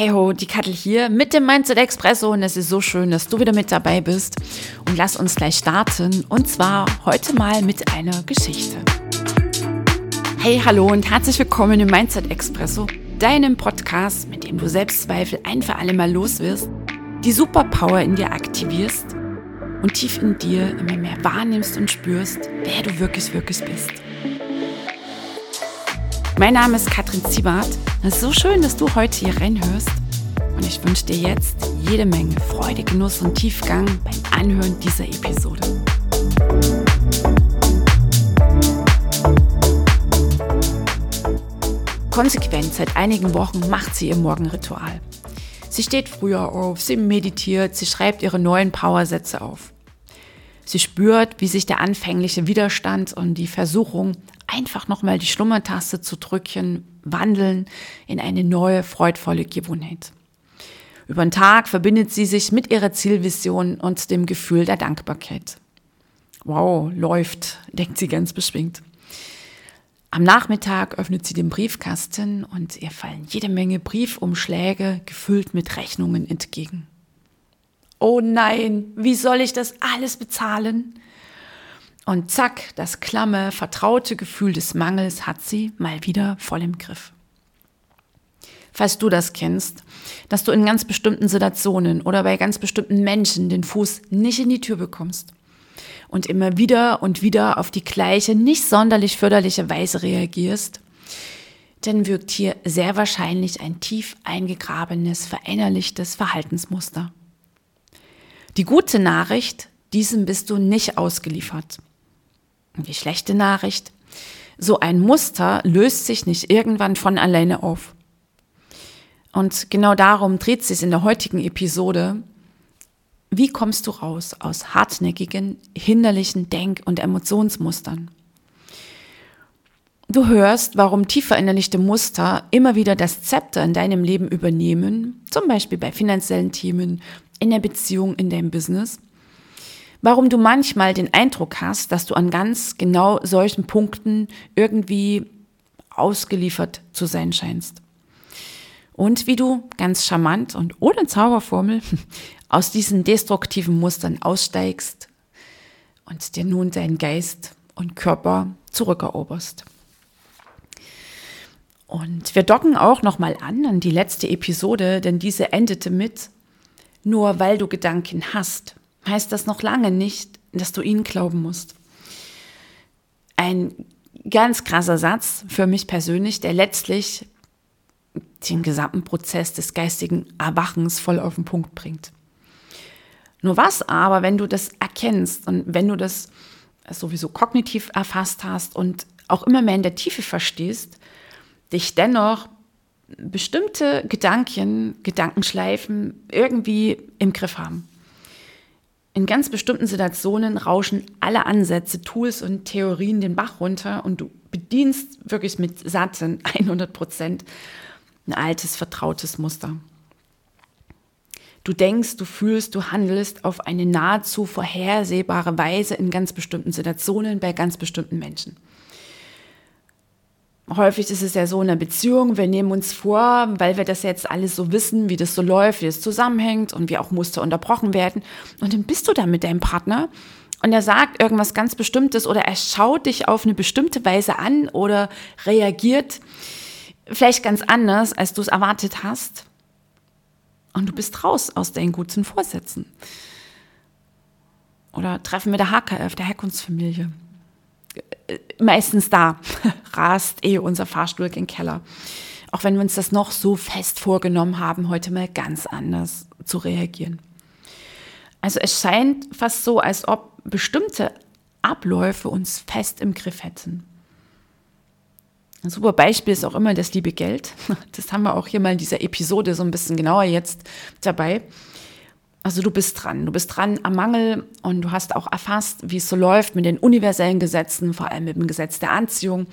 Hey ho, die Kattel hier mit dem Mindset Expresso und es ist so schön, dass du wieder mit dabei bist. Und lass uns gleich starten und zwar heute mal mit einer Geschichte. Hey, hallo und herzlich willkommen im Mindset Expresso, deinem Podcast, mit dem du Selbstzweifel ein für alle Mal los wirst, die Superpower in dir aktivierst und tief in dir immer mehr wahrnimmst und spürst, wer du wirklich, wirklich bist. Mein Name ist Katrin Ziebart. Es ist so schön, dass du heute hier reinhörst. Und ich wünsche dir jetzt jede Menge Freude, Genuss und Tiefgang beim Anhören dieser Episode. Konsequent seit einigen Wochen macht sie ihr Morgenritual. Sie steht früher auf, sie meditiert, sie schreibt ihre neuen Powersätze auf. Sie spürt, wie sich der anfängliche Widerstand und die Versuchung, einfach nochmal die Schlummertaste zu drücken, wandeln in eine neue, freudvolle Gewohnheit. Über den Tag verbindet sie sich mit ihrer Zielvision und dem Gefühl der Dankbarkeit. Wow, läuft, denkt sie ganz beschwingt. Am Nachmittag öffnet sie den Briefkasten und ihr fallen jede Menge Briefumschläge gefüllt mit Rechnungen entgegen. Oh nein, wie soll ich das alles bezahlen? Und zack, das klamme, vertraute Gefühl des Mangels hat sie mal wieder voll im Griff. Falls du das kennst, dass du in ganz bestimmten Situationen oder bei ganz bestimmten Menschen den Fuß nicht in die Tür bekommst und immer wieder und wieder auf die gleiche, nicht sonderlich förderliche Weise reagierst, dann wirkt hier sehr wahrscheinlich ein tief eingegrabenes, verinnerlichtes Verhaltensmuster. Die gute Nachricht, diesem bist du nicht ausgeliefert. Die schlechte Nachricht, so ein Muster löst sich nicht irgendwann von alleine auf. Und genau darum dreht sich in der heutigen Episode. Wie kommst du raus aus hartnäckigen, hinderlichen Denk- und Emotionsmustern? Du hörst, warum tief verinnerlichte Muster immer wieder das Zepter in deinem Leben übernehmen, zum Beispiel bei finanziellen Themen, in der Beziehung, in deinem Business warum du manchmal den Eindruck hast, dass du an ganz genau solchen Punkten irgendwie ausgeliefert zu sein scheinst. Und wie du ganz charmant und ohne Zauberformel aus diesen destruktiven Mustern aussteigst und dir nun deinen Geist und Körper zurückeroberst. Und wir docken auch nochmal an an die letzte Episode, denn diese endete mit, nur weil du Gedanken hast, heißt das noch lange nicht, dass du ihnen glauben musst. Ein ganz krasser Satz für mich persönlich, der letztlich den gesamten Prozess des geistigen Erwachens voll auf den Punkt bringt. Nur was aber, wenn du das erkennst und wenn du das sowieso kognitiv erfasst hast und auch immer mehr in der Tiefe verstehst, dich dennoch bestimmte Gedanken, Gedankenschleifen irgendwie im Griff haben. In ganz bestimmten Situationen rauschen alle Ansätze, Tools und Theorien den Bach runter und du bedienst wirklich mit satten 100 Prozent ein altes, vertrautes Muster. Du denkst, du fühlst, du handelst auf eine nahezu vorhersehbare Weise in ganz bestimmten Situationen bei ganz bestimmten Menschen häufig ist es ja so in einer Beziehung, wir nehmen uns vor, weil wir das jetzt alles so wissen, wie das so läuft, wie es zusammenhängt und wie auch Muster unterbrochen werden. Und dann bist du da mit deinem Partner und er sagt irgendwas ganz Bestimmtes oder er schaut dich auf eine bestimmte Weise an oder reagiert vielleicht ganz anders, als du es erwartet hast. Und du bist raus aus deinen guten Vorsätzen. Oder treffen wir der HKF, der Herkunftsfamilie meistens da rast eh unser Fahrstuhl gen Keller. Auch wenn wir uns das noch so fest vorgenommen haben, heute mal ganz anders zu reagieren. Also es scheint fast so, als ob bestimmte Abläufe uns fest im Griff hätten. Ein super Beispiel ist auch immer das liebe Geld. Das haben wir auch hier mal in dieser Episode so ein bisschen genauer jetzt dabei. Also du bist dran, du bist dran am Mangel und du hast auch erfasst, wie es so läuft mit den universellen Gesetzen, vor allem mit dem Gesetz der Anziehung,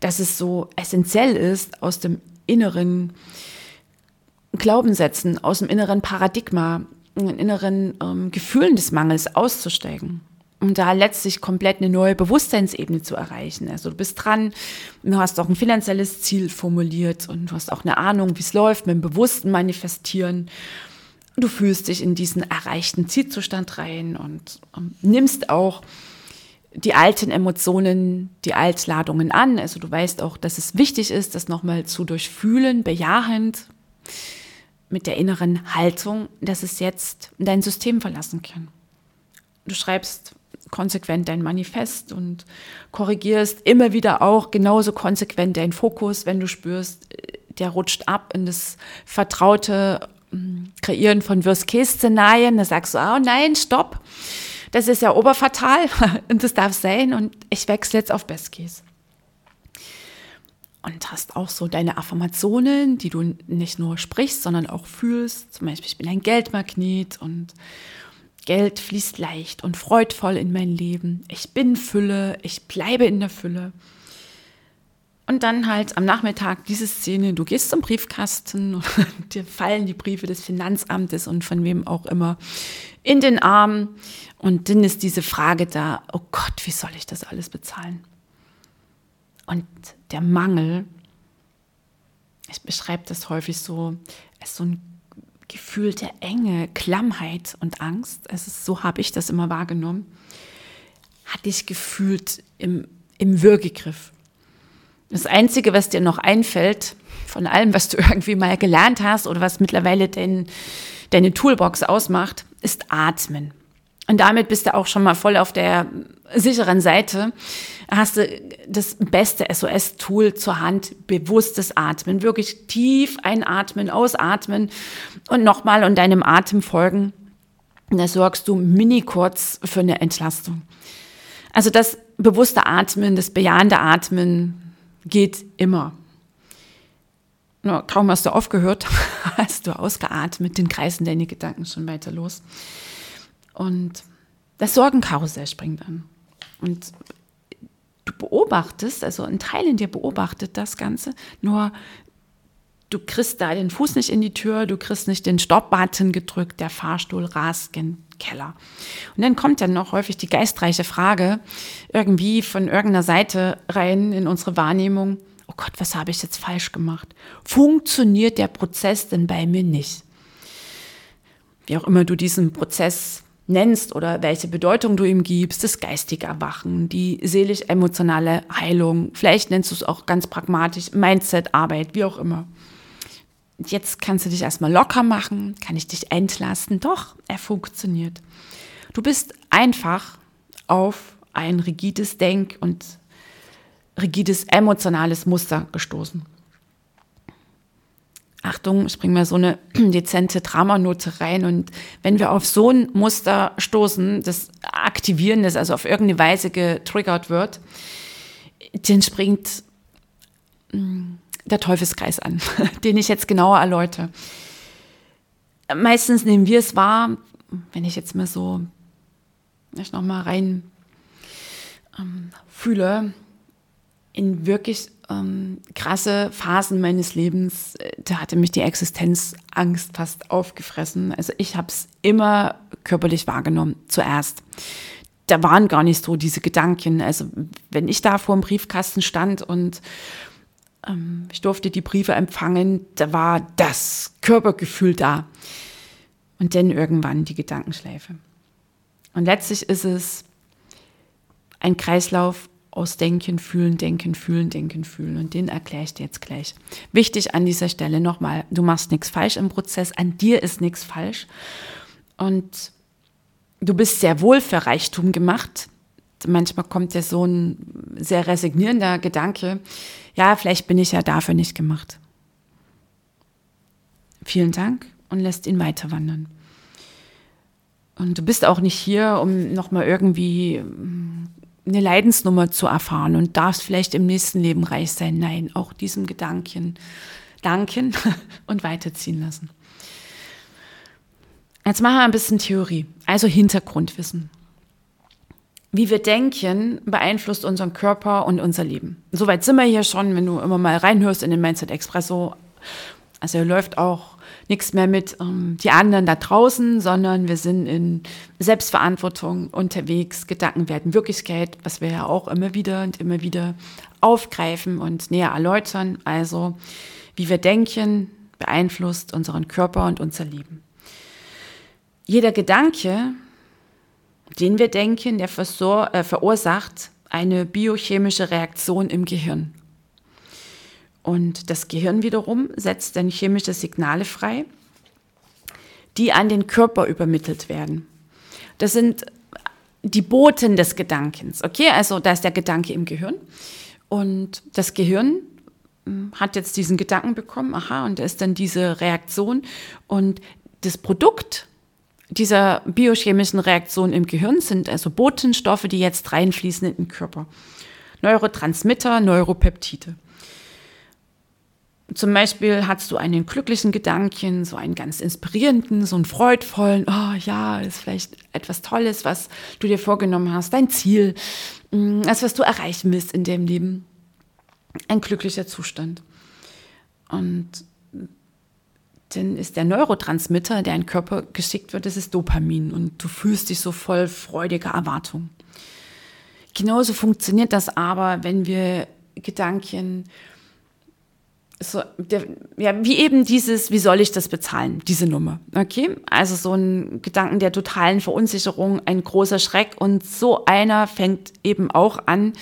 dass es so essentiell ist, aus dem inneren Glaubenssätzen, aus dem inneren Paradigma, den inneren ähm, Gefühlen des Mangels auszusteigen. um da letztlich komplett eine neue Bewusstseinsebene zu erreichen. Also du bist dran, du hast auch ein finanzielles Ziel formuliert und du hast auch eine Ahnung, wie es läuft mit dem bewussten Manifestieren. Du fühlst dich in diesen erreichten Zielzustand rein und um, nimmst auch die alten Emotionen, die Altladungen an. Also du weißt auch, dass es wichtig ist, das nochmal zu durchfühlen, bejahend, mit der inneren Haltung, dass es jetzt dein System verlassen kann. Du schreibst konsequent dein Manifest und korrigierst immer wieder auch genauso konsequent deinen Fokus, wenn du spürst, der rutscht ab in das vertraute Kreieren von Worst-Case-Szenarien. Da sagst du, oh nein, stopp das ist ja oberfatal und das darf sein und ich wechsle jetzt auf Best Case. Und hast auch so deine Affirmationen, die du nicht nur sprichst, sondern auch fühlst. Zum Beispiel, ich bin ein Geldmagnet und Geld fließt leicht und freudvoll in mein Leben. Ich bin Fülle, ich bleibe in der Fülle. Und dann halt am Nachmittag diese Szene, du gehst zum Briefkasten und dir fallen die Briefe des Finanzamtes und von wem auch immer in den Arm. Und dann ist diese Frage da, oh Gott, wie soll ich das alles bezahlen? Und der Mangel, ich beschreibe das häufig so, ist so ein Gefühl der Enge, Klammheit und Angst. Es ist, so habe ich das immer wahrgenommen. Hatte ich gefühlt im, im Würgegriff. Das Einzige, was dir noch einfällt, von allem, was du irgendwie mal gelernt hast oder was mittlerweile dein, deine Toolbox ausmacht, ist Atmen. Und damit bist du auch schon mal voll auf der sicheren Seite. Hast du das beste SOS-Tool zur Hand, bewusstes Atmen. Wirklich tief einatmen, ausatmen und nochmal und deinem Atem folgen. Da sorgst du mini kurz für eine Entlastung. Also das bewusste Atmen, das bejahende Atmen, geht immer. No, kaum hast du aufgehört, hast du ausgeatmet, den kreisen deine Gedanken schon weiter los. Und das Sorgenkarussell springt an. Und du beobachtest, also ein Teil in dir beobachtet das Ganze, nur du kriegst da den Fuß nicht in die Tür, du kriegst nicht den Stopp-Button gedrückt, der Fahrstuhl rast gen Keller. Und dann kommt dann noch häufig die geistreiche Frage irgendwie von irgendeiner Seite rein in unsere Wahrnehmung, oh Gott, was habe ich jetzt falsch gemacht? Funktioniert der Prozess denn bei mir nicht? Wie auch immer du diesen Prozess nennst oder welche Bedeutung du ihm gibst, das geistige Erwachen, die seelisch-emotionale Heilung, vielleicht nennst du es auch ganz pragmatisch, Mindset-Arbeit, wie auch immer. Jetzt kannst du dich erstmal locker machen, kann ich dich entlasten. Doch, er funktioniert. Du bist einfach auf ein rigides Denk- und rigides emotionales Muster gestoßen. Achtung, ich bringe mal so eine dezente Dramanote rein. Und wenn wir auf so ein Muster stoßen, das aktivieren, das also auf irgendeine Weise getriggert wird, dann springt mm, der Teufelskreis an, den ich jetzt genauer erläutere. Meistens nehmen wir es wahr, wenn ich jetzt mal so ich noch mal rein ähm, fühle, in wirklich ähm, krasse Phasen meines Lebens, äh, da hatte mich die Existenzangst fast aufgefressen. Also ich habe es immer körperlich wahrgenommen, zuerst. Da waren gar nicht so diese Gedanken. Also wenn ich da vor dem Briefkasten stand und ich durfte die Briefe empfangen, da war das Körpergefühl da. Und dann irgendwann die Gedankenschleife. Und letztlich ist es ein Kreislauf aus Denken, Fühlen, Denken, Fühlen, Denken, Fühlen. Und den erkläre ich dir jetzt gleich. Wichtig an dieser Stelle nochmal, du machst nichts falsch im Prozess, an dir ist nichts falsch. Und du bist sehr wohl für Reichtum gemacht. Manchmal kommt ja so ein sehr resignierender Gedanke, ja, vielleicht bin ich ja dafür nicht gemacht. Vielen Dank und lässt ihn weiter wandern. Und du bist auch nicht hier, um nochmal irgendwie eine Leidensnummer zu erfahren und darfst vielleicht im nächsten Leben reich sein. Nein, auch diesem Gedanken danken und weiterziehen lassen. Jetzt machen wir ein bisschen Theorie, also Hintergrundwissen. Wie wir denken, beeinflusst unseren Körper und unser Leben. Soweit sind wir hier schon, wenn du immer mal reinhörst in den Mindset Expresso. Also hier läuft auch nichts mehr mit ähm, die anderen da draußen, sondern wir sind in Selbstverantwortung unterwegs. Gedanken werden Wirklichkeit, was wir ja auch immer wieder und immer wieder aufgreifen und näher erläutern. Also, wie wir denken, beeinflusst unseren Körper und unser Leben. Jeder Gedanke, den wir denken, der äh, verursacht eine biochemische Reaktion im Gehirn. Und das Gehirn wiederum setzt dann chemische Signale frei, die an den Körper übermittelt werden. Das sind die Boten des Gedankens. Okay, also da ist der Gedanke im Gehirn. Und das Gehirn hm, hat jetzt diesen Gedanken bekommen, aha, und da ist dann diese Reaktion. Und das Produkt dieser biochemischen Reaktion im Gehirn sind also Botenstoffe, die jetzt reinfließen in den Körper. Neurotransmitter, Neuropeptide. Zum Beispiel hast du einen glücklichen Gedanken, so einen ganz inspirierenden, so einen freudvollen, oh ja, ist vielleicht etwas Tolles, was du dir vorgenommen hast, dein Ziel, mm, das, was du erreichen willst in dem Leben. Ein glücklicher Zustand. Und dann ist der Neurotransmitter, der in den Körper geschickt wird, das ist Dopamin und du fühlst dich so voll freudiger Erwartung. Genauso funktioniert das aber, wenn wir Gedanken so, der, ja, wie eben dieses, wie soll ich das bezahlen, diese Nummer. Okay? Also so ein Gedanken der totalen Verunsicherung, ein großer Schreck und so einer fängt eben auch an,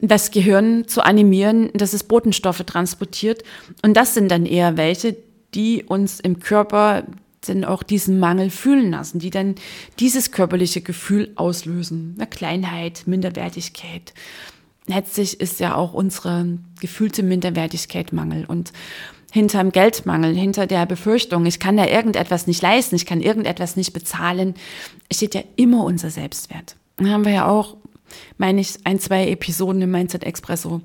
das Gehirn zu animieren, dass es Botenstoffe transportiert. Und das sind dann eher welche, die uns im Körper dann auch diesen Mangel fühlen lassen, die dann dieses körperliche Gefühl auslösen. Eine Kleinheit, Minderwertigkeit, letztlich ist ja auch unsere gefühlte Minderwertigkeit Mangel und hinterm Geldmangel, hinter der Befürchtung, ich kann da irgendetwas nicht leisten, ich kann irgendetwas nicht bezahlen, steht ja immer unser Selbstwert. Da haben wir ja auch, meine ich, ein, zwei Episoden im Mindset Expresso,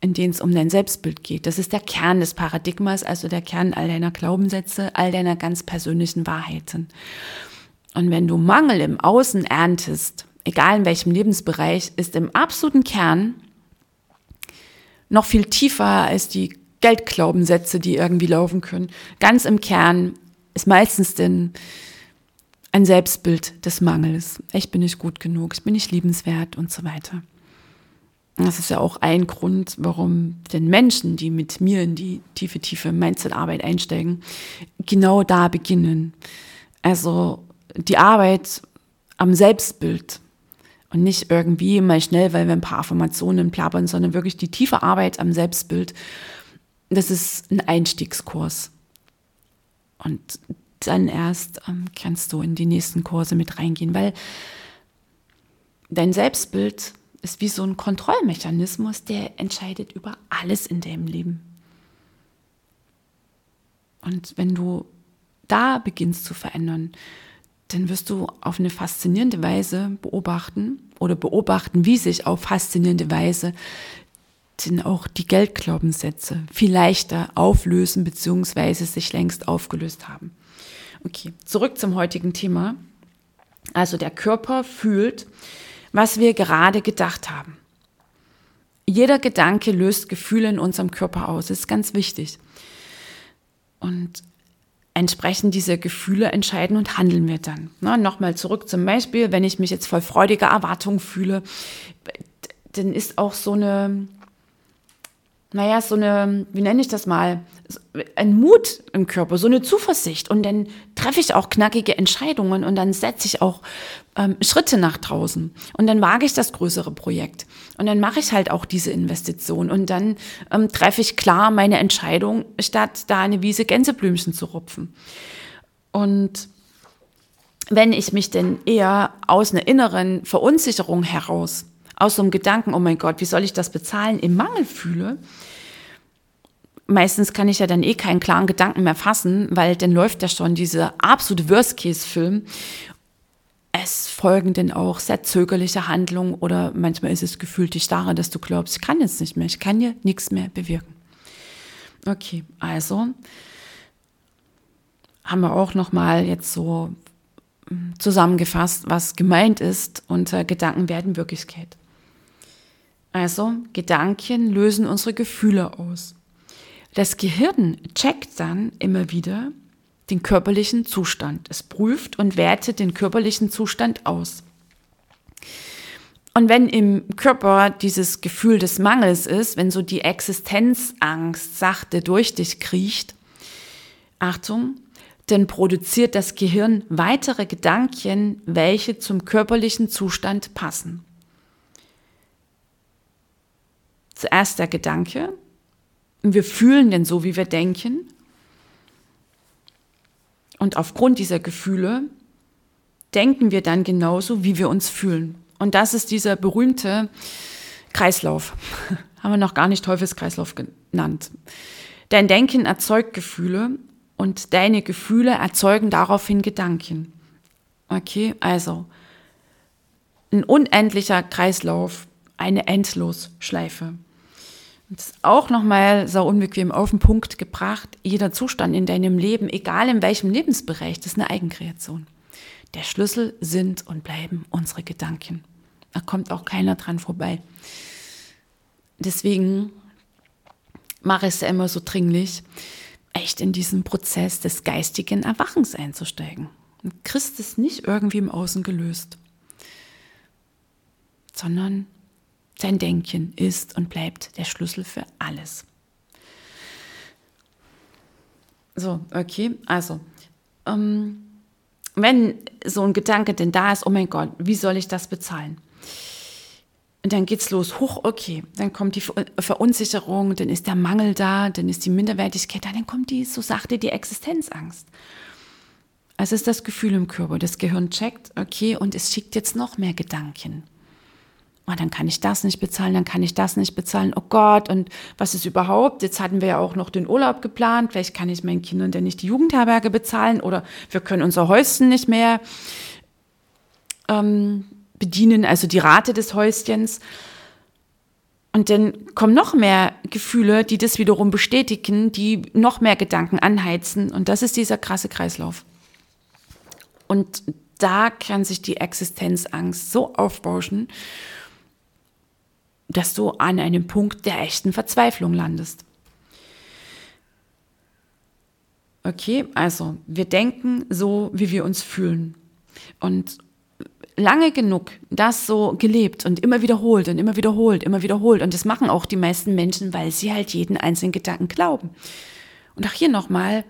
in denen es um dein Selbstbild geht. Das ist der Kern des Paradigmas, also der Kern all deiner Glaubenssätze, all deiner ganz persönlichen Wahrheiten. Und wenn du Mangel im Außen erntest, egal in welchem Lebensbereich, ist im absoluten Kern noch viel tiefer als die Geldglaubensätze, die irgendwie laufen können. Ganz im Kern ist meistens denn ein Selbstbild des Mangels. Ich bin nicht gut genug, ich bin nicht liebenswert und so weiter. Das ist ja auch ein Grund, warum den Menschen, die mit mir in die tiefe, tiefe Mindset-Arbeit einsteigen, genau da beginnen. Also die Arbeit am Selbstbild und nicht irgendwie mal schnell, weil wir ein paar Affirmationen plappern, sondern wirklich die tiefe Arbeit am Selbstbild. Das ist ein Einstiegskurs. Und dann erst ähm, kannst du in die nächsten Kurse mit reingehen, weil dein Selbstbild ist wie so ein Kontrollmechanismus, der entscheidet über alles in deinem Leben. Und wenn du da beginnst zu verändern, dann wirst du auf eine faszinierende Weise beobachten oder beobachten, wie sich auf faszinierende Weise denn auch die Geldglaubenssätze viel leichter auflösen bzw. sich längst aufgelöst haben. Okay, zurück zum heutigen Thema. Also der Körper fühlt, was wir gerade gedacht haben. Jeder Gedanke löst Gefühle in unserem Körper aus. Das ist ganz wichtig. Und entsprechend diese Gefühle entscheiden und handeln wir dann. Na, Nochmal zurück zum Beispiel, wenn ich mich jetzt voll freudiger Erwartung fühle, dann ist auch so eine, naja, so eine, wie nenne ich das mal, ein Mut im Körper, so eine Zuversicht. Und dann treffe ich auch knackige Entscheidungen und dann setze ich auch ähm, Schritte nach draußen. Und dann wage ich das größere Projekt. Und dann mache ich halt auch diese Investition. Und dann ähm, treffe ich klar meine Entscheidung, statt da eine Wiese Gänseblümchen zu rupfen. Und wenn ich mich denn eher aus einer inneren Verunsicherung heraus, aus so einem Gedanken, oh mein Gott, wie soll ich das bezahlen, im Mangel fühle, meistens kann ich ja dann eh keinen klaren Gedanken mehr fassen, weil dann läuft ja schon dieser absolute Worst-Case-Film. Es folgen dann auch sehr zögerliche Handlungen oder manchmal ist es gefühlt die Starre, dass du glaubst, ich kann jetzt nicht mehr, ich kann hier nichts mehr bewirken. Okay, also haben wir auch nochmal jetzt so hm, zusammengefasst, was gemeint ist unter Gedanken werden Wirklichkeit. Also Gedanken lösen unsere Gefühle aus. Das Gehirn checkt dann immer wieder den körperlichen Zustand. Es prüft und wertet den körperlichen Zustand aus. Und wenn im Körper dieses Gefühl des Mangels ist, wenn so die Existenzangst sachte durch dich kriecht, Achtung, dann produziert das Gehirn weitere Gedanken, welche zum körperlichen Zustand passen. Zuerst der Gedanke, wir fühlen denn so, wie wir denken. Und aufgrund dieser Gefühle denken wir dann genauso, wie wir uns fühlen. Und das ist dieser berühmte Kreislauf. Haben wir noch gar nicht Teufelskreislauf genannt. Dein Denken erzeugt Gefühle und deine Gefühle erzeugen daraufhin Gedanken. Okay, also ein unendlicher Kreislauf, eine Endlosschleife. Das ist auch nochmal so unbequem auf den Punkt gebracht. Jeder Zustand in deinem Leben, egal in welchem Lebensbereich, das ist eine Eigenkreation. Der Schlüssel sind und bleiben unsere Gedanken. Da kommt auch keiner dran vorbei. Deswegen mache ich es ja immer so dringlich, echt in diesen Prozess des geistigen Erwachens einzusteigen. Und ist nicht irgendwie im Außen gelöst, sondern Dein Denken ist und bleibt der Schlüssel für alles. So, okay, also, ähm, wenn so ein Gedanke denn da ist, oh mein Gott, wie soll ich das bezahlen? Und dann geht's los, hoch, okay, dann kommt die Verunsicherung, dann ist der Mangel da, dann ist die Minderwertigkeit da, dann kommt die, so sagte, die Existenzangst. Also ist das Gefühl im Körper, das Gehirn checkt, okay, und es schickt jetzt noch mehr Gedanken oh, dann kann ich das nicht bezahlen, dann kann ich das nicht bezahlen, oh Gott, und was ist überhaupt? Jetzt hatten wir ja auch noch den Urlaub geplant, vielleicht kann ich meinen Kindern denn nicht die Jugendherberge bezahlen oder wir können unser Häuschen nicht mehr ähm, bedienen, also die Rate des Häuschens. Und dann kommen noch mehr Gefühle, die das wiederum bestätigen, die noch mehr Gedanken anheizen. Und das ist dieser krasse Kreislauf. Und da kann sich die Existenzangst so aufbauschen dass du an einem Punkt der echten Verzweiflung landest. Okay, also wir denken so, wie wir uns fühlen. Und lange genug das so gelebt und immer wiederholt und immer wiederholt, immer wiederholt. Und das machen auch die meisten Menschen, weil sie halt jeden einzelnen Gedanken glauben. Und auch hier nochmal,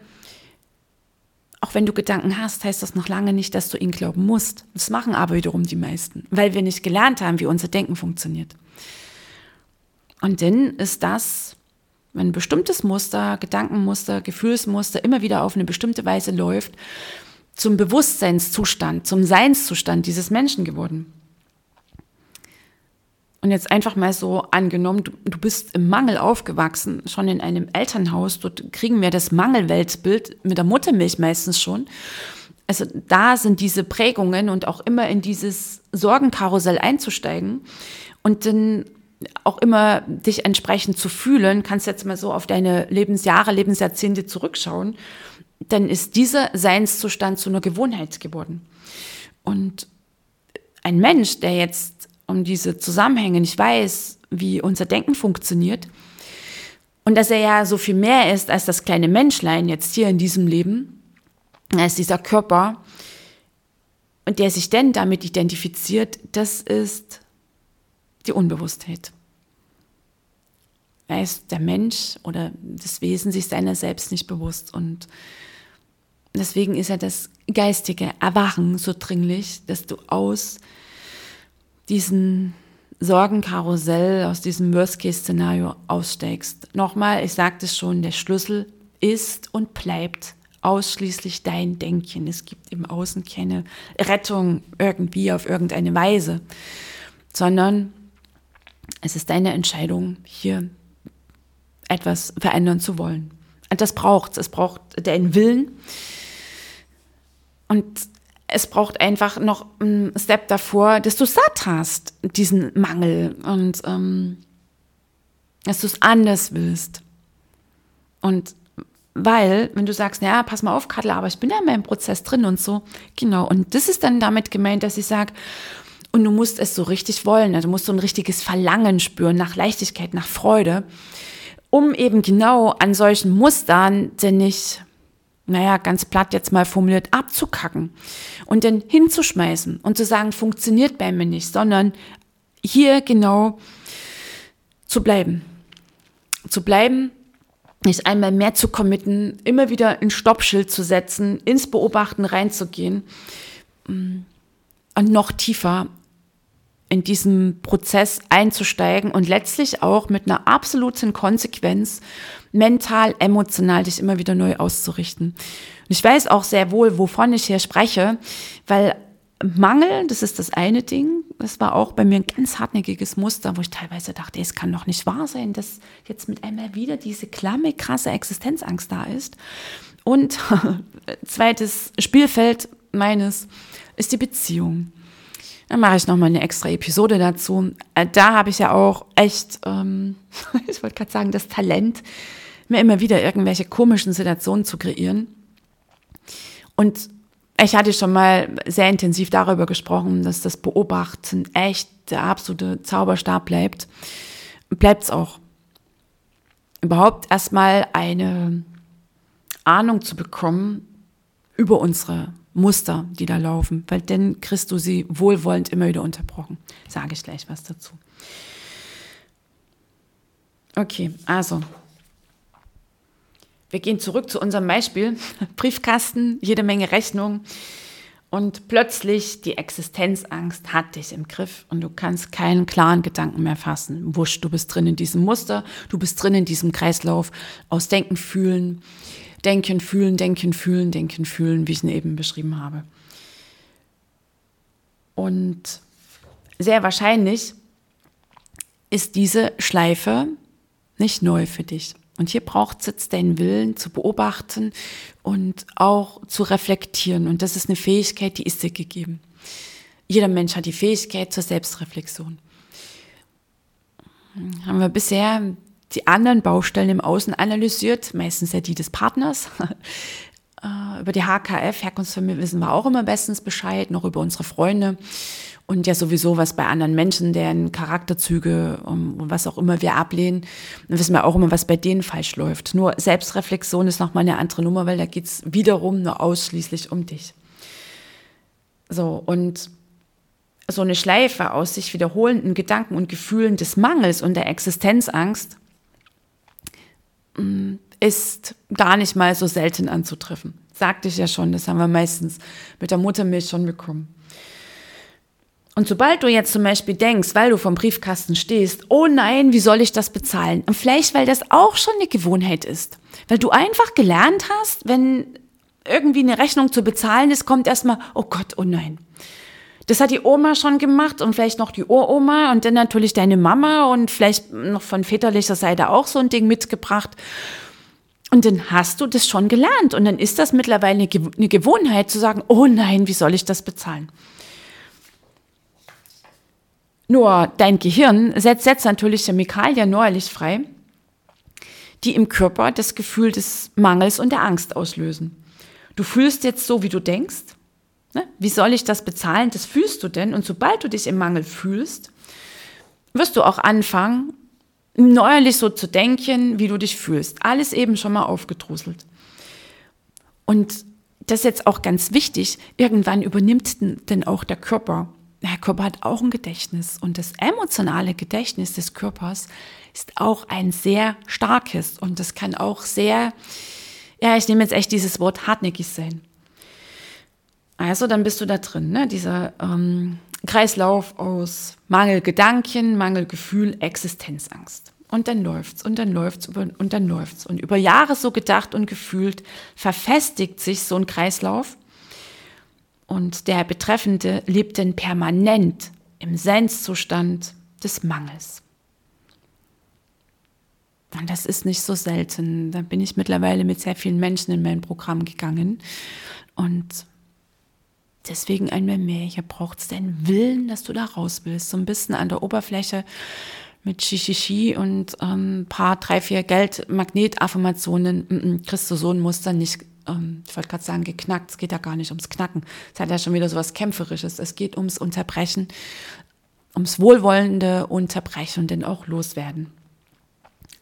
auch wenn du Gedanken hast, heißt das noch lange nicht, dass du ihn glauben musst. Das machen aber wiederum die meisten, weil wir nicht gelernt haben, wie unser Denken funktioniert. Und dann ist das, wenn ein bestimmtes Muster, Gedankenmuster, Gefühlsmuster immer wieder auf eine bestimmte Weise läuft, zum Bewusstseinszustand, zum Seinszustand dieses Menschen geworden. Und jetzt einfach mal so angenommen, du, du, bist im Mangel aufgewachsen, schon in einem Elternhaus, dort kriegen wir das Mangelweltbild mit der Muttermilch meistens schon. Also da sind diese Prägungen und auch immer in dieses Sorgenkarussell einzusteigen und dann auch immer dich entsprechend zu fühlen, kannst jetzt mal so auf deine Lebensjahre, Lebensjahrzehnte zurückschauen, dann ist dieser Seinszustand zu einer Gewohnheit geworden. Und ein Mensch, der jetzt um diese Zusammenhänge nicht weiß, wie unser Denken funktioniert, und dass er ja so viel mehr ist als das kleine Menschlein jetzt hier in diesem Leben, als dieser Körper, und der sich denn damit identifiziert, das ist die Unbewusstheit. Er ist der Mensch oder das Wesen sich seiner selbst nicht bewusst und deswegen ist er das geistige Erwachen so dringlich, dass du aus diesem Sorgenkarussell, aus diesem Worst-Case-Szenario aussteigst. Nochmal, ich sagte es schon, der Schlüssel ist und bleibt ausschließlich dein Denken. Es gibt im Außen keine Rettung irgendwie auf irgendeine Weise, sondern es ist deine Entscheidung, hier etwas verändern zu wollen. Und das braucht es. Es braucht deinen Willen. Und es braucht einfach noch einen Step davor, dass du satt hast, diesen Mangel und ähm, dass du es anders willst. Und weil, wenn du sagst, ja, pass mal auf, Kattel, aber ich bin ja in meinem Prozess drin und so, genau. Und das ist dann damit gemeint, dass ich sage, und du musst es so richtig wollen. Also du musst so ein richtiges Verlangen spüren nach Leichtigkeit, nach Freude. um eben genau an solchen Mustern denn nicht, naja, ganz platt jetzt mal formuliert, abzukacken und dann hinzuschmeißen und zu sagen, funktioniert bei mir nicht, sondern hier genau zu bleiben. Zu bleiben, nicht einmal mehr zu committen, immer wieder ein Stoppschild zu setzen, ins Beobachten reinzugehen mm, noch tiefer in diesem Prozess einzusteigen und letztlich auch mit einer absoluten Konsequenz mental, emotional dich immer wieder neu auszurichten. Und ich weiß auch sehr wohl, wovon ich hier spreche, weil Mangel, das ist das eine Ding, das war auch bei mir ein ganz hartnäckiges Muster, wo ich teilweise dachte, es kann doch nicht wahr sein, dass jetzt mit einmal wieder diese klamme, krasse Existenzangst da ist. Und zweites Spielfeld meines ist die Beziehung. Dann mache ich nochmal eine extra Episode dazu. Äh, da habe ich ja auch echt, ähm, ich wollte gerade sagen, das Talent, mir immer wieder irgendwelche komischen Situationen zu kreieren. Und ich hatte schon mal sehr intensiv darüber gesprochen, dass das Beobachten echt der absolute Zauberstab bleibt. Bleibt es auch. Überhaupt erstmal eine Ahnung zu bekommen über unsere Muster, die da laufen, weil dann kriegst du sie wohlwollend immer wieder unterbrochen. Sage ich gleich was dazu. Okay, also wir gehen zurück zu unserem Beispiel. Briefkasten, jede Menge Rechnungen und plötzlich die Existenzangst hat dich im Griff und du kannst keinen klaren Gedanken mehr fassen. Wusch, du bist drin in diesem Muster, du bist drin in diesem Kreislauf aus Denken, Fühlen, Denken, fühlen, denken, fühlen, denken, fühlen, wie ich es eben beschrieben habe. Und sehr wahrscheinlich ist diese Schleife nicht neu für dich. Und hier braucht es jetzt deinen Willen zu beobachten und auch zu reflektieren. Und das ist eine Fähigkeit, die ist dir gegeben. Jeder Mensch hat die Fähigkeit zur Selbstreflexion. Haben wir bisher die anderen Baustellen im Außen analysiert, meistens ja die des Partners. Äh, über die HKF, Herkunftsfamilie, wissen wir auch immer bestens Bescheid, noch über unsere Freunde und ja sowieso was bei anderen Menschen, deren Charakterzüge und was auch immer wir ablehnen, dann wissen wir auch immer, was bei denen falsch läuft. Nur Selbstreflexion ist nochmal eine andere Nummer, weil da geht's wiederum nur ausschließlich um dich. So, und so eine Schleife aus sich wiederholenden Gedanken und Gefühlen des Mangels und der Existenzangst ist gar nicht mal so selten anzutreffen. Sagte ich ja schon, das haben wir meistens mit der Muttermilch schon bekommen. Und sobald du jetzt zum Beispiel denkst, weil du vom Briefkasten stehst, oh nein, wie soll ich das bezahlen? Und vielleicht, weil das auch schon eine Gewohnheit ist. Weil du einfach gelernt hast, wenn irgendwie eine Rechnung zu bezahlen ist, kommt erstmal, oh Gott, oh nein. Das hat die Oma schon gemacht und vielleicht noch die Uroma und dann natürlich deine Mama und vielleicht noch von väterlicher Seite auch so ein Ding mitgebracht. Und dann hast du das schon gelernt und dann ist das mittlerweile eine Gewohnheit zu sagen, oh nein, wie soll ich das bezahlen? Nur dein Gehirn setzt jetzt natürlich Chemikalien neuerlich frei, die im Körper das Gefühl des Mangels und der Angst auslösen. Du fühlst jetzt so, wie du denkst Ne? Wie soll ich das bezahlen? Das fühlst du denn. Und sobald du dich im Mangel fühlst, wirst du auch anfangen, neuerlich so zu denken, wie du dich fühlst. Alles eben schon mal aufgedrusselt. Und das ist jetzt auch ganz wichtig, irgendwann übernimmt denn auch der Körper. Der Körper hat auch ein Gedächtnis und das emotionale Gedächtnis des Körpers ist auch ein sehr starkes und das kann auch sehr, ja, ich nehme jetzt echt dieses Wort hartnäckig sein. Also dann bist du da drin, ne? dieser ähm, Kreislauf aus Mangelgedanken, Mangelgefühl, Existenzangst. Und dann läuft's und dann läuft's und dann läuft's. Und über Jahre so gedacht und gefühlt verfestigt sich so ein Kreislauf. Und der Betreffende lebt dann permanent im Seinszustand des Mangels. Und das ist nicht so selten. Da bin ich mittlerweile mit sehr vielen Menschen in mein Programm gegangen. Und Deswegen einmal mehr. Hier braucht es deinen Willen, dass du da raus willst. So ein bisschen an der Oberfläche mit Shishishi und ein ähm, paar, drei, vier Geld-Magnet-Affirmationen mm, mm, kriegst du so ein Muster nicht, ähm, ich wollte gerade sagen, geknackt. Es geht ja gar nicht ums Knacken. Es hat ja schon wieder so was Kämpferisches. Es geht ums Unterbrechen, ums wohlwollende Unterbrechen und dann auch loswerden.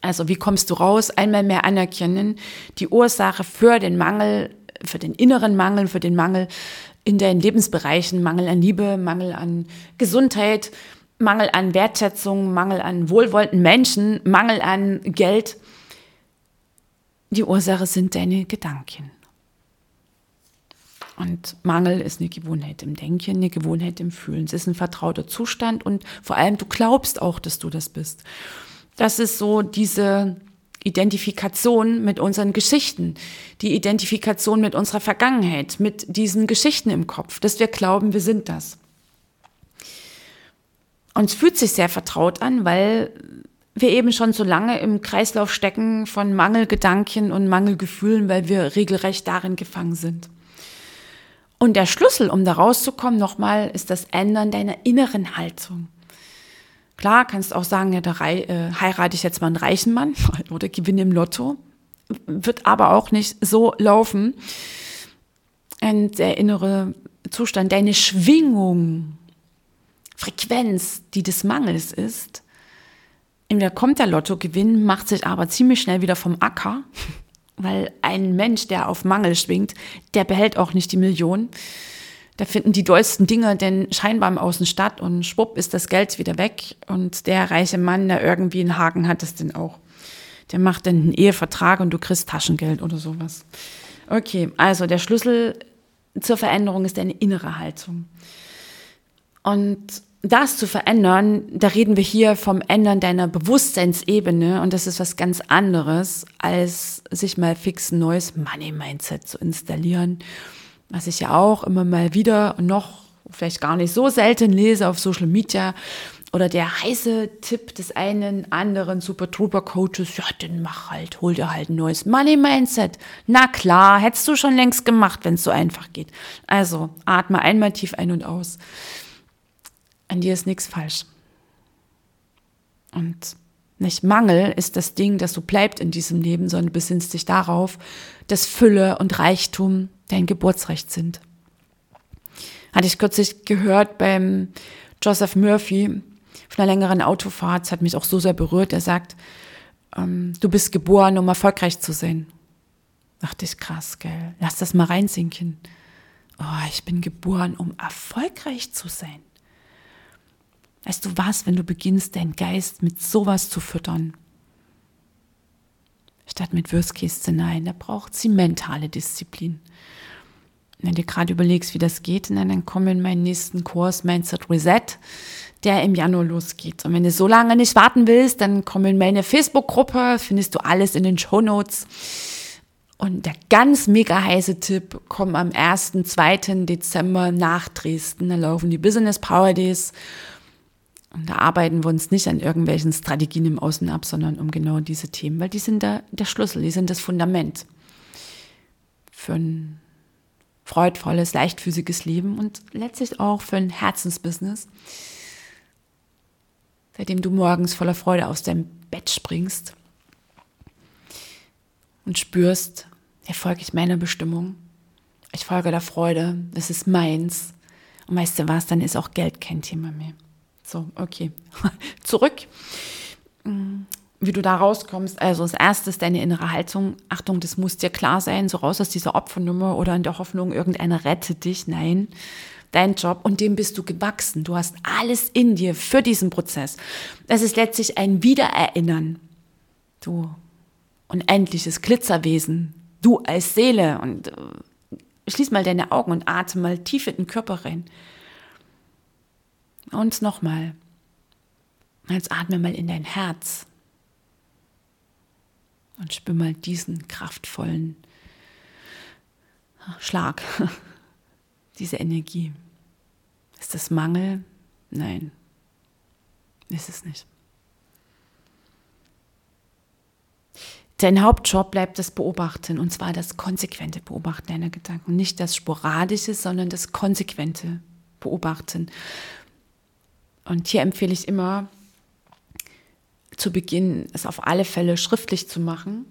Also wie kommst du raus? Einmal mehr anerkennen, die Ursache für den Mangel, für den inneren Mangel, für den Mangel in deinen Lebensbereichen, Mangel an Liebe, Mangel an Gesundheit, Mangel an Wertschätzung, Mangel an wohlwollenden Menschen, Mangel an Geld. Die Ursache sind deine Gedanken. Und Mangel ist eine Gewohnheit im Denken, eine Gewohnheit im Fühlen. Es ist ein vertrauter Zustand und vor allem du glaubst auch, dass du das bist. Das ist so diese Identifikation mit unseren Geschichten, die Identifikation mit unserer Vergangenheit, mit diesen Geschichten im Kopf, dass wir glauben, wir sind das. Und es fühlt sich sehr vertraut an, weil wir eben schon so lange im Kreislauf stecken von Mangelgedanken und Mangelgefühlen, weil wir regelrecht darin gefangen sind. Und der Schlüssel, um da rauszukommen, nochmal, ist das Ändern deiner inneren Haltung. Klar, kannst auch sagen, ja, da äh, heirate ich jetzt mal einen reichen Mann oder gewinne im Lotto. Wird aber auch nicht so laufen. Und der innere Zustand, deine Schwingung, Frequenz, die des Mangels ist, entweder kommt der Lottogewinn, macht sich aber ziemlich schnell wieder vom Acker, weil ein Mensch, der auf Mangel schwingt, der behält auch nicht die Million. Da finden die dollsten Dinge denn scheinbar im Außen statt und schwupp ist das Geld wieder weg und der reiche Mann, der irgendwie einen Haken hat, das denn auch. Der macht dann einen Ehevertrag und du kriegst Taschengeld oder sowas. Okay, also der Schlüssel zur Veränderung ist deine innere Haltung. Und das zu verändern, da reden wir hier vom Ändern deiner Bewusstseinsebene und das ist was ganz anderes, als sich mal fix ein neues Money-Mindset zu installieren was ich ja auch immer mal wieder noch vielleicht gar nicht so selten lese auf Social Media oder der heiße Tipp des einen anderen Super Trooper Coaches, ja, dann mach halt, hol dir halt ein neues Money Mindset. Na klar, hättest du schon längst gemacht, wenn es so einfach geht. Also, atme einmal tief ein und aus. An dir ist nichts falsch. Und nicht Mangel ist das Ding, das so bleibt in diesem Leben, sondern besinnst dich darauf, dass Fülle und Reichtum dein Geburtsrecht sind. Hatte ich kürzlich gehört beim Joseph Murphy von einer längeren Autofahrt, das hat mich auch so sehr berührt. Er sagt, ähm, du bist geboren, um erfolgreich zu sein. Dachte ich, krass, gell. Lass das mal reinsinken. Oh, ich bin geboren, um erfolgreich zu sein. Weißt du was, wenn du beginnst, deinen Geist mit sowas zu füttern? Statt mit Würstkäse-Szenarien, da braucht sie mentale Disziplin. Wenn du gerade überlegst, wie das geht, dann komm in meinen nächsten Kurs Mindset Reset, der im Januar losgeht. Und wenn du so lange nicht warten willst, dann komm in meine Facebook-Gruppe, findest du alles in den Show Notes. Und der ganz mega heiße Tipp, komm am 1., 2. Dezember nach Dresden. Da laufen die Business Power Days. Und da arbeiten wir uns nicht an irgendwelchen Strategien im Außen ab, sondern um genau diese Themen, weil die sind da der Schlüssel, die sind das Fundament für ein freudvolles, leichtfüßiges Leben und letztlich auch für ein Herzensbusiness, seitdem du morgens voller Freude aus deinem Bett springst und spürst, hier folge ich meiner Bestimmung, ich folge der Freude, es ist meins. Und weißt du was, dann ist auch Geld kein Thema mehr. So, okay. Zurück wie du da rauskommst. Also das erste ist deine innere Haltung. Achtung, das muss dir klar sein, so raus aus dieser Opfernummer oder in der Hoffnung, irgendeiner rettet dich. Nein, dein Job und dem bist du gewachsen. Du hast alles in dir für diesen Prozess. Das ist letztlich ein Wiedererinnern. Du unendliches Glitzerwesen. Du als Seele und äh, schließ mal deine Augen und atme mal tief in den Körper rein. Und nochmal. Jetzt atme mal in dein Herz und spür mal diesen kraftvollen Schlag, diese Energie. Ist das Mangel? Nein, ist es nicht. Dein Hauptjob bleibt das Beobachten, und zwar das konsequente Beobachten deiner Gedanken. Nicht das sporadische, sondern das konsequente Beobachten. Und hier empfehle ich immer, zu Beginn es auf alle Fälle schriftlich zu machen.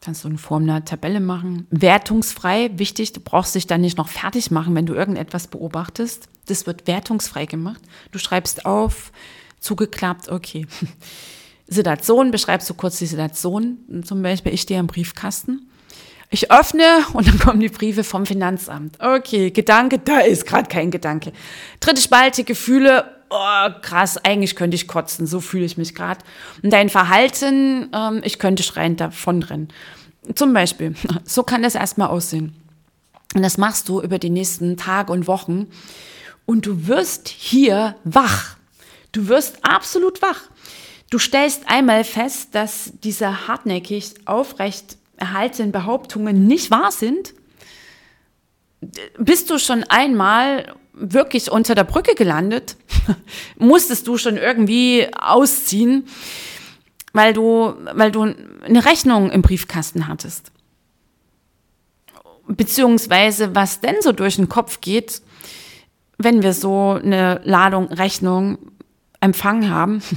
Kannst du in Form einer Tabelle machen. Wertungsfrei, wichtig, du brauchst dich dann nicht noch fertig machen, wenn du irgendetwas beobachtest. Das wird wertungsfrei gemacht. Du schreibst auf, zugeklappt, okay. Situation, beschreibst du kurz die Situation. Zum Beispiel, ich stehe im Briefkasten. Ich öffne und dann kommen die Briefe vom Finanzamt. Okay, Gedanke, da ist gerade kein Gedanke. Dritte Spalte, Gefühle, oh, krass, eigentlich könnte ich kotzen, so fühle ich mich gerade. Und dein Verhalten, ähm, ich könnte schreiend davon rennen. Zum Beispiel, so kann das erstmal aussehen. Und das machst du über die nächsten Tage und Wochen. Und du wirst hier wach. Du wirst absolut wach. Du stellst einmal fest, dass diese hartnäckig aufrecht erhaltenen Behauptungen nicht wahr sind. Bist du schon einmal wirklich unter der Brücke gelandet? Musstest du schon irgendwie ausziehen, weil du, weil du eine Rechnung im Briefkasten hattest? Beziehungsweise, was denn so durch den Kopf geht, wenn wir so eine Ladung Rechnung empfangen haben?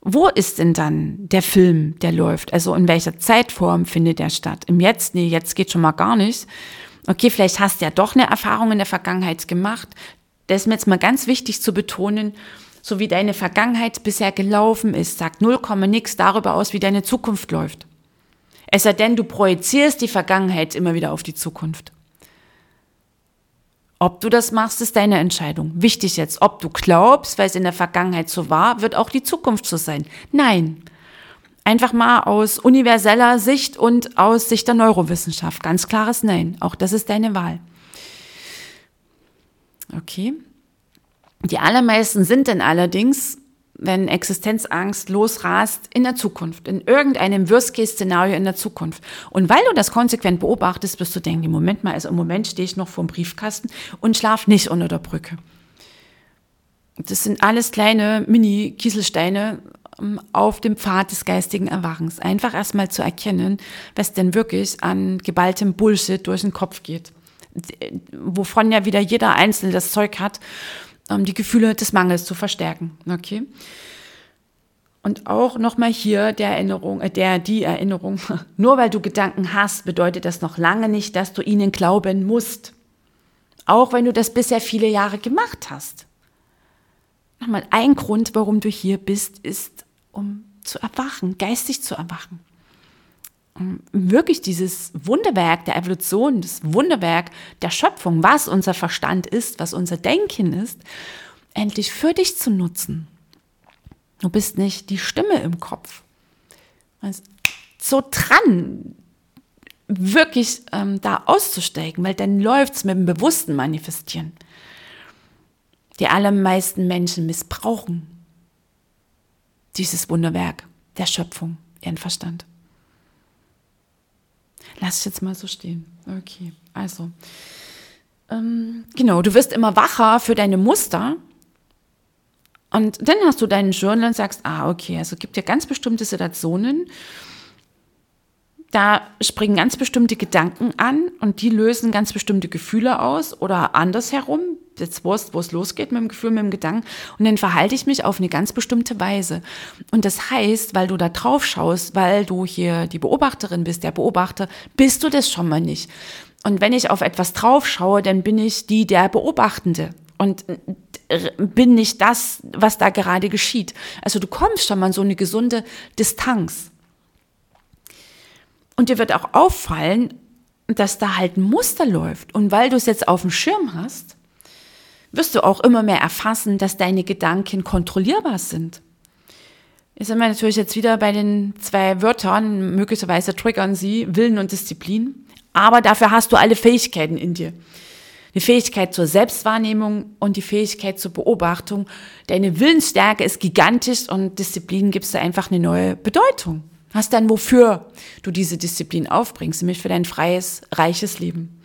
Wo ist denn dann der Film, der läuft? Also in welcher Zeitform findet der statt? Im Jetzt? Nee, jetzt geht schon mal gar nicht. Okay, vielleicht hast du ja doch eine Erfahrung in der Vergangenheit gemacht. Das ist mir jetzt mal ganz wichtig zu betonen. So wie deine Vergangenheit bisher gelaufen ist, sagt null nix darüber aus, wie deine Zukunft läuft. Es sei denn, du projizierst die Vergangenheit immer wieder auf die Zukunft. Ob du das machst, ist deine Entscheidung. Wichtig jetzt, ob du glaubst, weil es in der Vergangenheit so war, wird auch die Zukunft so sein. Nein. Einfach mal aus universeller Sicht und aus Sicht der Neurowissenschaft. Ganz klares Nein. Auch das ist deine Wahl. Okay. Die allermeisten sind denn allerdings wenn Existenzangst losrast in der Zukunft, in irgendeinem Worst-Case-Szenario in der Zukunft. Und weil du das konsequent beobachtest, wirst du denken, Moment mal, also im Moment stehe ich noch vor dem Briefkasten und schlaf nicht unter der Brücke. Das sind alles kleine Mini-Kieselsteine ähm, auf dem Pfad des geistigen Erwachens. Einfach erstmal zu erkennen, was denn wirklich an geballtem Bullshit durch den Kopf geht. Wovon ja wieder jeder Einzelne das Zeug hat die Gefühle des Mangels zu verstärken. Okay? Und auch nochmal hier der Erinnerung, äh, der, die Erinnerung. Nur weil du Gedanken hast, bedeutet das noch lange nicht, dass du ihnen glauben musst. Auch wenn du das bisher viele Jahre gemacht hast. Nochmal ein Grund, warum du hier bist, ist, um zu erwachen, geistig zu erwachen wirklich dieses Wunderwerk der Evolution, das Wunderwerk der Schöpfung, was unser Verstand ist, was unser Denken ist, endlich für dich zu nutzen. Du bist nicht die Stimme im Kopf. So dran, wirklich ähm, da auszusteigen, weil dann läuft es mit dem bewussten Manifestieren. Die allermeisten Menschen missbrauchen dieses Wunderwerk der Schöpfung, ihren Verstand. Lass ich jetzt mal so stehen. Okay, also. Ähm, genau, du wirst immer wacher für deine Muster. Und dann hast du deinen Journal und sagst, ah, okay, also gibt ja ganz bestimmte Situationen, da springen ganz bestimmte Gedanken an und die lösen ganz bestimmte Gefühle aus oder andersherum jetzt wusst, wo es losgeht mit dem Gefühl, mit dem Gedanken. Und dann verhalte ich mich auf eine ganz bestimmte Weise. Und das heißt, weil du da drauf schaust, weil du hier die Beobachterin bist, der Beobachter, bist du das schon mal nicht. Und wenn ich auf etwas drauf schaue, dann bin ich die der Beobachtende und bin nicht das, was da gerade geschieht. Also du kommst schon mal in so eine gesunde Distanz. Und dir wird auch auffallen, dass da halt ein Muster läuft. Und weil du es jetzt auf dem Schirm hast, wirst du auch immer mehr erfassen, dass deine Gedanken kontrollierbar sind. Jetzt sind wir natürlich jetzt wieder bei den zwei Wörtern, möglicherweise triggern sie Willen und Disziplin, aber dafür hast du alle Fähigkeiten in dir. Die Fähigkeit zur Selbstwahrnehmung und die Fähigkeit zur Beobachtung. Deine Willensstärke ist gigantisch und Disziplin gibst du einfach eine neue Bedeutung. Hast dann, wofür du diese Disziplin aufbringst, nämlich für dein freies, reiches Leben.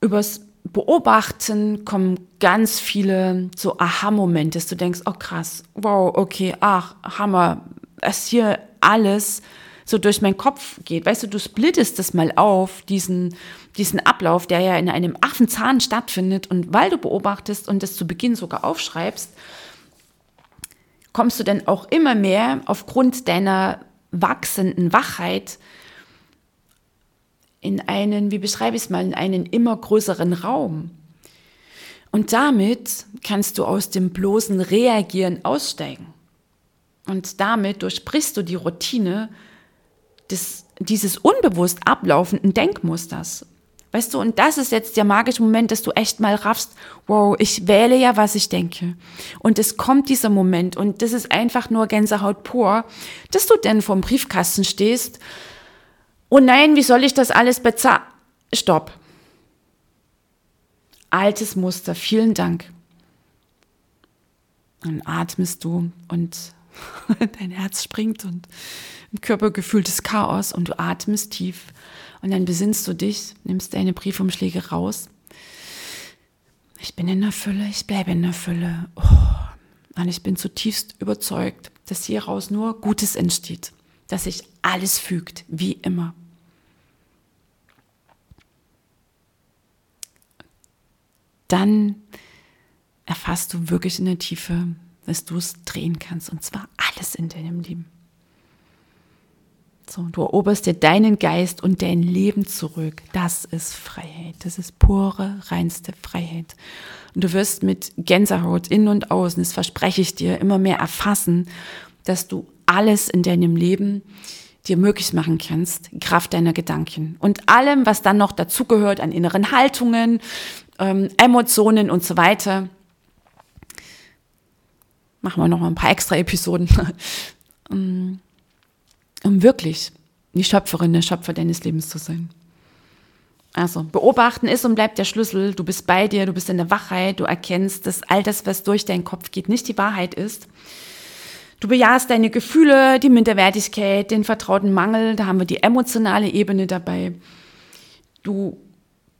Übers Beobachten kommen ganz viele so Aha-Momente, dass du denkst, oh krass, wow, okay, ach, Hammer, was hier alles so durch meinen Kopf geht. Weißt du, du splittest das mal auf, diesen, diesen Ablauf, der ja in einem Affenzahn stattfindet. Und weil du beobachtest und das zu Beginn sogar aufschreibst, kommst du dann auch immer mehr aufgrund deiner wachsenden Wachheit in einen, wie beschreibe ich es mal, in einen immer größeren Raum. Und damit kannst du aus dem bloßen Reagieren aussteigen. Und damit durchbrichst du die Routine des, dieses unbewusst ablaufenden Denkmusters. Weißt du, und das ist jetzt der magische Moment, dass du echt mal raffst, wow, ich wähle ja, was ich denke. Und es kommt dieser Moment und das ist einfach nur Gänsehaut pur, dass du denn vom Briefkasten stehst. Oh nein, wie soll ich das alles bezahlen? Stopp. Altes Muster, vielen Dank. Dann atmest du und dein Herz springt und im Körper gefühltes Chaos und du atmest tief und dann besinnst du dich, nimmst deine Briefumschläge raus. Ich bin in der Fülle, ich bleibe in der Fülle. Oh, und ich bin zutiefst überzeugt, dass hieraus nur Gutes entsteht, dass sich alles fügt, wie immer. Dann erfasst du wirklich in der Tiefe, dass du es drehen kannst. Und zwar alles in deinem Leben. So, du eroberst dir deinen Geist und dein Leben zurück. Das ist Freiheit. Das ist pure, reinste Freiheit. Und du wirst mit Gänsehaut innen und außen, das verspreche ich dir, immer mehr erfassen, dass du alles in deinem Leben dir möglich machen kannst, Kraft deiner Gedanken. Und allem, was dann noch dazugehört an inneren Haltungen, ähm, Emotionen und so weiter. Machen wir noch mal ein paar extra Episoden. um wirklich die Schöpferin, der Schöpfer deines Lebens zu sein. Also, beobachten ist und bleibt der Schlüssel. Du bist bei dir, du bist in der Wachheit, du erkennst, dass all das, was durch deinen Kopf geht, nicht die Wahrheit ist. Du bejahst deine Gefühle, die Minderwertigkeit, den vertrauten Mangel, da haben wir die emotionale Ebene dabei. Du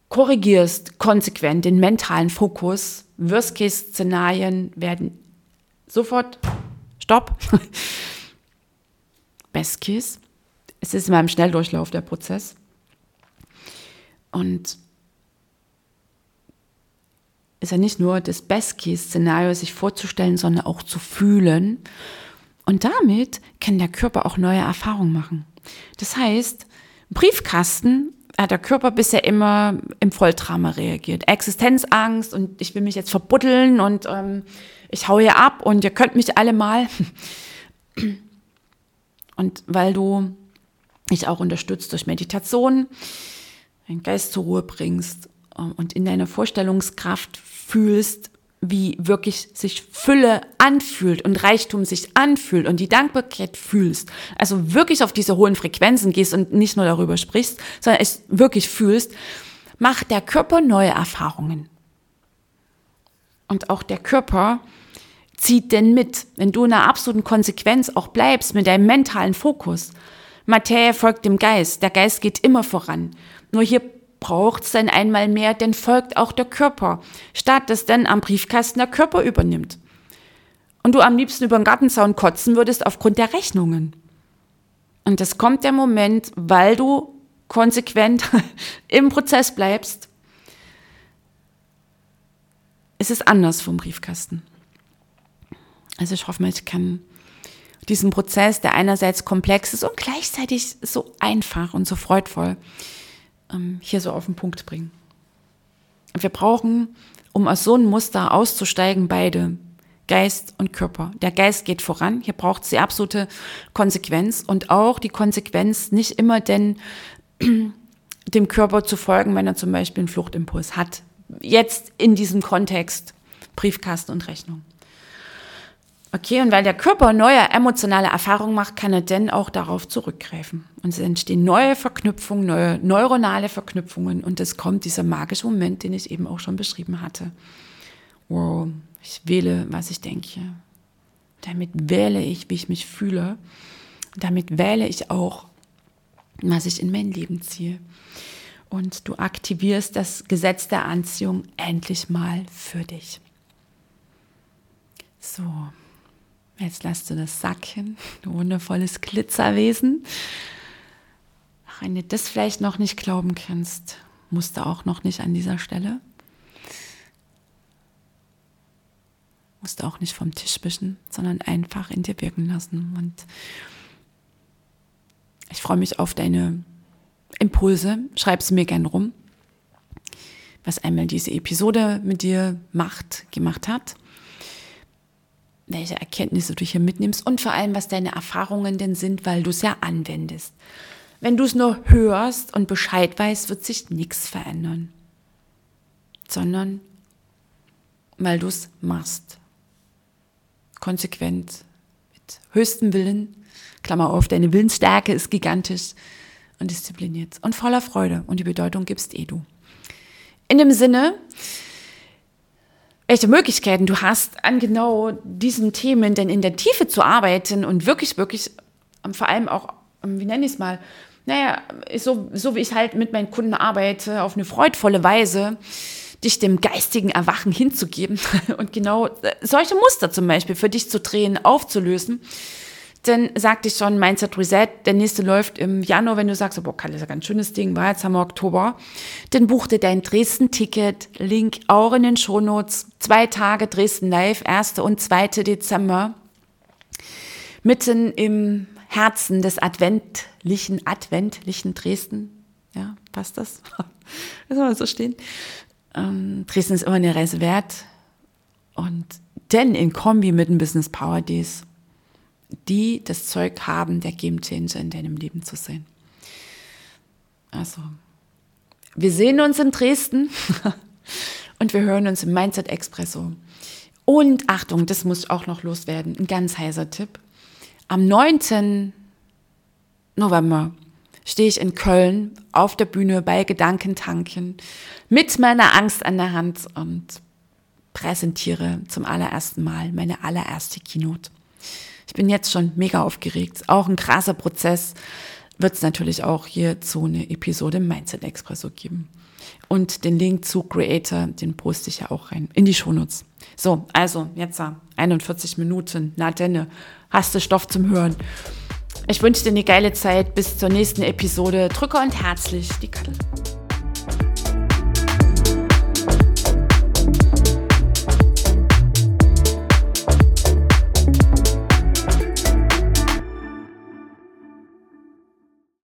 korrigierst konsequent den mentalen Fokus. Worst-Case-Szenarien werden sofort Stopp. Best Case. Es ist immer im Schnelldurchlauf der Prozess. Und ist ja nicht nur das Best-Case-Szenario, sich vorzustellen, sondern auch zu fühlen. Und damit kann der Körper auch neue Erfahrungen machen. Das heißt, Briefkasten hat der Körper bisher immer im Volltrauma reagiert. Existenzangst und ich will mich jetzt verbuddeln und ähm, ich hau hier ab und ihr könnt mich alle mal. Und weil du dich auch unterstützt durch Meditation, deinen Geist zur Ruhe bringst ähm, und in deiner Vorstellungskraft fühlst, wie wirklich sich Fülle anfühlt und Reichtum sich anfühlt und die Dankbarkeit fühlst, also wirklich auf diese hohen Frequenzen gehst und nicht nur darüber sprichst, sondern es wirklich fühlst, macht der Körper neue Erfahrungen. Und auch der Körper zieht denn mit, wenn du in einer absoluten Konsequenz auch bleibst mit deinem mentalen Fokus. Materie folgt dem Geist, der Geist geht immer voran. Nur hier braucht es dann einmal mehr, denn folgt auch der Körper, statt dass dann am Briefkasten der Körper übernimmt. Und du am liebsten über den Gartenzaun kotzen würdest aufgrund der Rechnungen. Und es kommt der Moment, weil du konsequent im Prozess bleibst, es ist anders vom Briefkasten. Also ich hoffe, ich kann diesen Prozess, der einerseits komplex ist und gleichzeitig so einfach und so freudvoll, ähm, hier so auf den Punkt bringen. Wir brauchen, um aus so einem Muster auszusteigen, beide, Geist und Körper. Der Geist geht voran, hier braucht es die absolute Konsequenz und auch die Konsequenz, nicht immer denn dem Körper zu folgen, wenn er zum Beispiel einen Fluchtimpuls hat. Jetzt in diesem Kontext Briefkasten und Rechnung. Okay, und weil der Körper neue emotionale Erfahrungen macht, kann er denn auch darauf zurückgreifen. Und es entstehen neue Verknüpfungen, neue neuronale Verknüpfungen und es kommt dieser magische Moment, den ich eben auch schon beschrieben hatte. Wow, ich wähle, was ich denke. Damit wähle ich, wie ich mich fühle. Damit wähle ich auch, was ich in mein Leben ziehe. Und du aktivierst das Gesetz der Anziehung endlich mal für dich. So. Jetzt lass du das sacken, du wundervolles Glitzerwesen. Ach, wenn du das vielleicht noch nicht glauben kannst, musst du auch noch nicht an dieser Stelle. Musst du auch nicht vom Tisch wischen, sondern einfach in dir wirken lassen. Und ich freue mich auf deine Impulse. Schreib sie mir gern rum, was einmal diese Episode mit dir macht, gemacht hat welche Erkenntnisse du hier mitnimmst und vor allem, was deine Erfahrungen denn sind, weil du es ja anwendest. Wenn du es nur hörst und Bescheid weißt, wird sich nichts verändern, sondern weil du es machst. Konsequent, mit höchstem Willen, Klammer auf, deine Willensstärke ist gigantisch und diszipliniert und voller Freude und die Bedeutung gibst eh du. In dem Sinne, welche Möglichkeiten. Du hast, an genau diesen Themen denn in der Tiefe zu arbeiten und wirklich, wirklich, ähm, vor allem auch, ähm, wie nenne ich es mal, naja, so, so wie ich halt mit meinen Kunden arbeite, auf eine freudvolle Weise, dich dem geistigen Erwachen hinzugeben und genau äh, solche Muster zum Beispiel für dich zu drehen, aufzulösen denn sagte ich schon, Mindset Reset, der nächste läuft im Januar, wenn du sagst, boah, Kalle, ist ein ganz schönes Ding, war jetzt haben wir Oktober. Dann buch dir dein Dresden-Ticket, Link auch in den Shownotes. Zwei Tage Dresden Live, 1. und 2. Dezember. Mitten im Herzen des adventlichen, adventlichen Dresden. Ja, passt das? das soll so stehen. Ähm, Dresden ist immer eine Reise wert. Und denn in Kombi mit dem Business Power Days die das Zeug haben, der Game Changer in deinem Leben zu sein. Also, wir sehen uns in Dresden und wir hören uns im Mindset Expresso. Und Achtung, das muss auch noch loswerden, ein ganz heißer Tipp. Am 9. November stehe ich in Köln auf der Bühne bei Gedankentanken mit meiner Angst an der Hand und präsentiere zum allerersten Mal meine allererste Keynote. Ich bin jetzt schon mega aufgeregt. Auch ein krasser Prozess wird es natürlich auch hierzu eine Episode Mindset Expresso geben. Und den Link zu Creator, den poste ich ja auch rein in die Shownotes. So, also jetzt 41 Minuten, na denn, hast du Stoff zum Hören. Ich wünsche dir eine geile Zeit. Bis zur nächsten Episode. Drücke und herzlich, die Kattel.